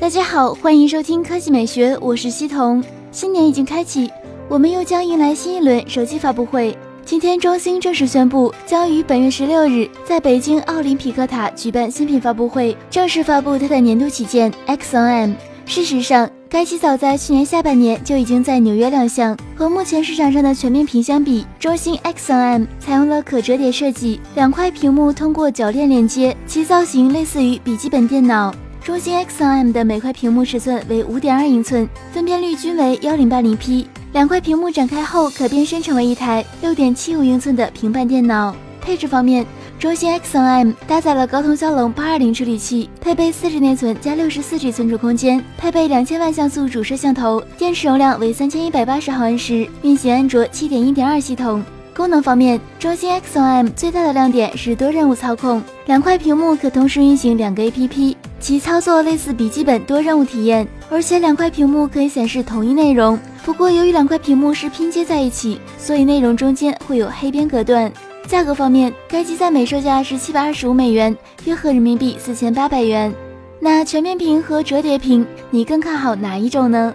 大家好，欢迎收听科技美学，我是西彤。新年已经开启，我们又将迎来新一轮手机发布会。今天，中兴正式宣布，将于本月十六日在北京奥林匹克塔举办新品发布会，正式发布它的年度旗舰 XNM。事实上，该机早在去年下半年就已经在纽约亮相。和目前市场上的全面屏相比，中兴 XNM 采用了可折叠设计，两块屏幕通过铰链连接，其造型类似于笔记本电脑。中兴 XNM 的每块屏幕尺寸为五点二英寸，分辨率均为幺零八零 P。两块屏幕展开后可变身成为一台六点七五英寸的平板电脑。配置方面，中兴 XNM 搭载了高通骁龙八二零处理器，配备四 G 内存加六十四 G 存储空间，配备两千万像素主摄像头，电池容量为三千一百八十毫安时，运行安卓七点一点二系统。功能方面，中兴 XNM 最大的亮点是多任务操控，两块屏幕可同时运行两个 APP。其操作类似笔记本多任务体验，而且两块屏幕可以显示同一内容。不过，由于两块屏幕是拼接在一起，所以内容中间会有黑边隔断。价格方面，该机在美售价是七百二十五美元，约合人民币四千八百元。那全面屏和折叠屏，你更看好哪一种呢？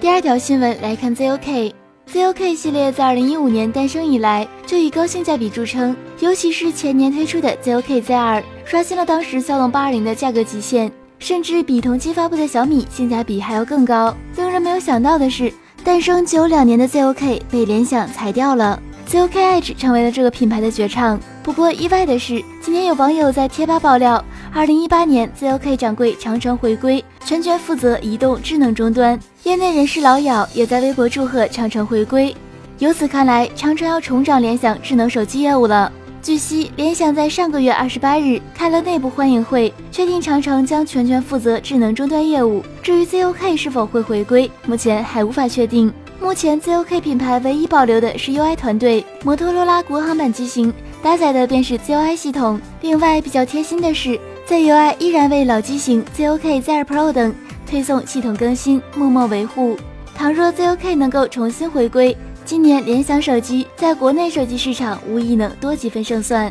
第二条新闻来看，ZOK。ZOK 系列自二零一五年诞生以来就以高性价比著称，尤其是前年推出的 ZOK Z2，刷新了当时骁龙八二零的价格极限，甚至比同期发布的小米性价比还要更高。令人没有想到的是，诞生只有两年的 ZOK 被联想裁掉了，ZOK Edge 成为了这个品牌的绝唱。不过意外的是，今天有网友在贴吧爆料，二零一八年 ZOK 掌柜长城回归，全权负责移动智能终端。业内人士老咬也在微博祝贺长城回归。由此看来，长城要重掌联想智能手机业务了。据悉，联想在上个月二十八日开了内部欢迎会，确定长城将全权负责智能终端业务。至于 ZOK 是否会回归，目前还无法确定。目前 ZOK 品牌唯一保留的是 UI 团队，摩托罗拉国行版机型。搭载的便是 ZUI 系统。另外比较贴心的是，ZUI 依然为老机型 ZOK Z2 Pro 等推送系统更新，默默维护。倘若 ZOK 能够重新回归，今年联想手机在国内手机市场无疑能多几分胜算。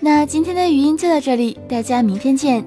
那今天的语音就到这里，大家明天见。